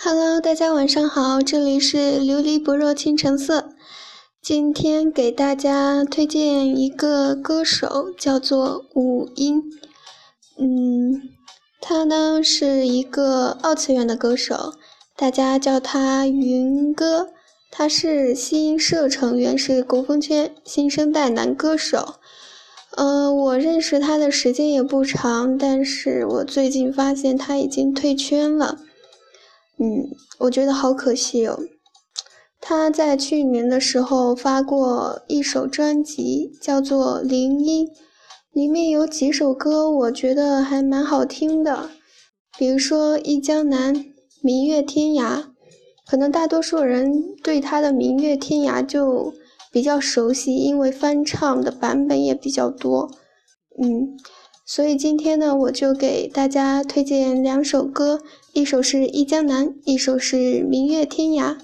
Hello，大家晚上好，这里是琉璃不若清晨色。今天给大家推荐一个歌手，叫做五音。嗯，他呢是一个二次元的歌手，大家叫他云哥。他是新社成员，是国风圈新生代男歌手。嗯，我认识他的时间也不长，但是我最近发现他已经退圈了。嗯，我觉得好可惜哦。他在去年的时候发过一首专辑，叫做《铃音》，里面有几首歌我觉得还蛮好听的，比如说《忆江南》《明月天涯》，可能大多数人对他的《明月天涯》就比较熟悉，因为翻唱的版本也比较多。嗯。所以今天呢，我就给大家推荐两首歌，一首是《忆江南》，一首是《明月天涯》。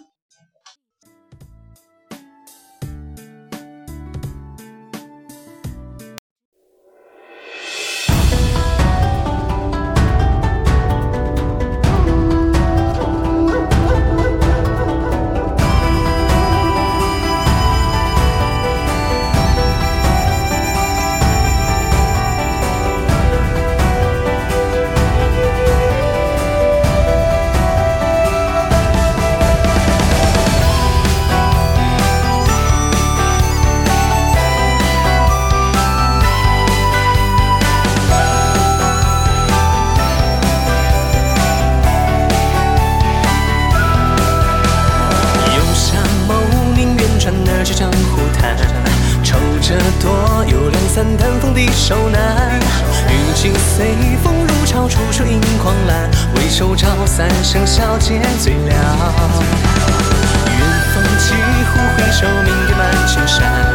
愁，抽多有两三担风的手难。雨景随风入潮，处处银狂澜。回首照三生笑皆最了。远风几乎回首，明月满青山。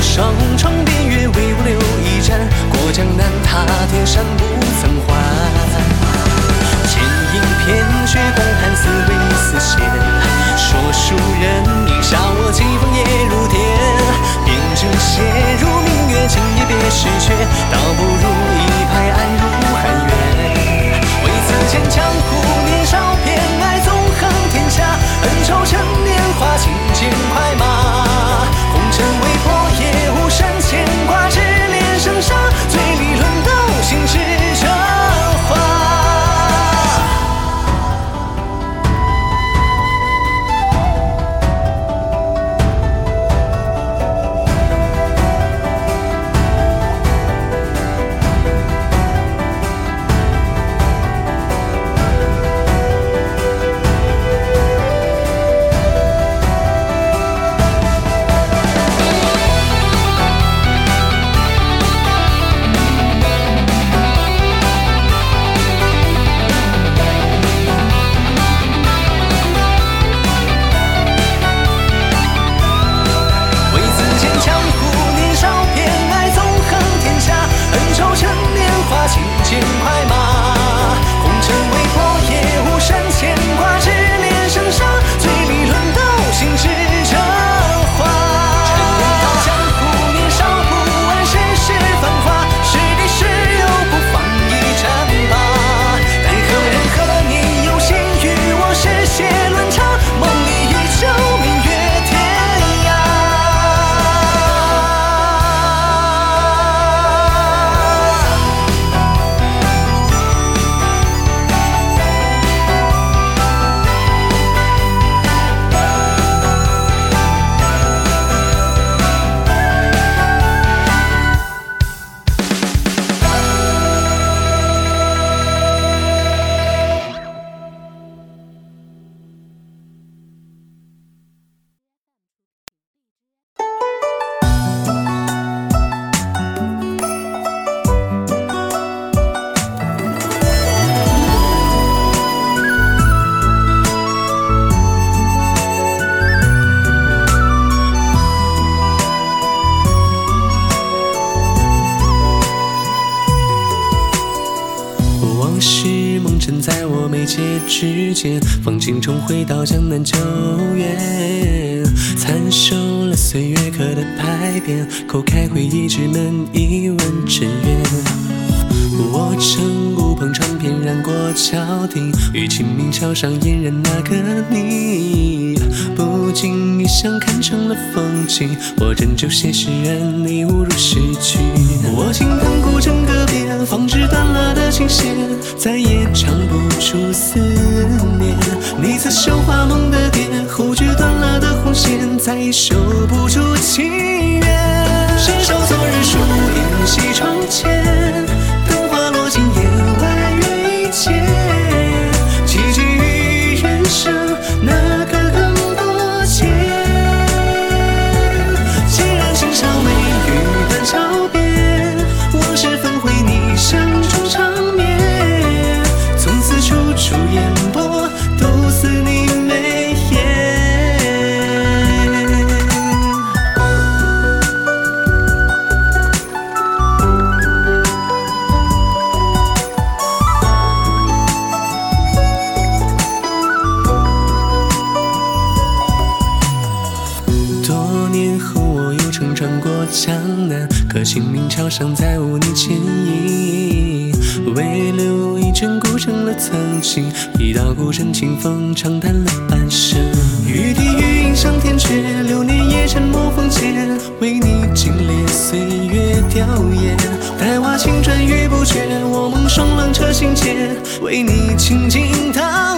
上城边月为我留一盏过江南踏天山不界之间，风景重回到江南旧园，参受了岁月刻的牌匾，叩开回忆之门，一问尘缘。我乘篷船翩然过桥亭，与清明桥上嫣然那个你，不经意相看成了风景。我斟酒写诗人，你误入诗句。我轻弹古筝歌边，放置断了的琴弦，再也唱不出思念。你刺绣花梦的蝶，忽觉断了的红线，再也收不住情缘。桥上再无你倩影，唯留一卷古城了曾经，一道孤城清风长叹了半生。雨滴余音上天阙，流年也沉默风间，为你经历岁月凋叶。待瓦青砖玉不绝，我梦霜冷彻心间，为你倾尽悼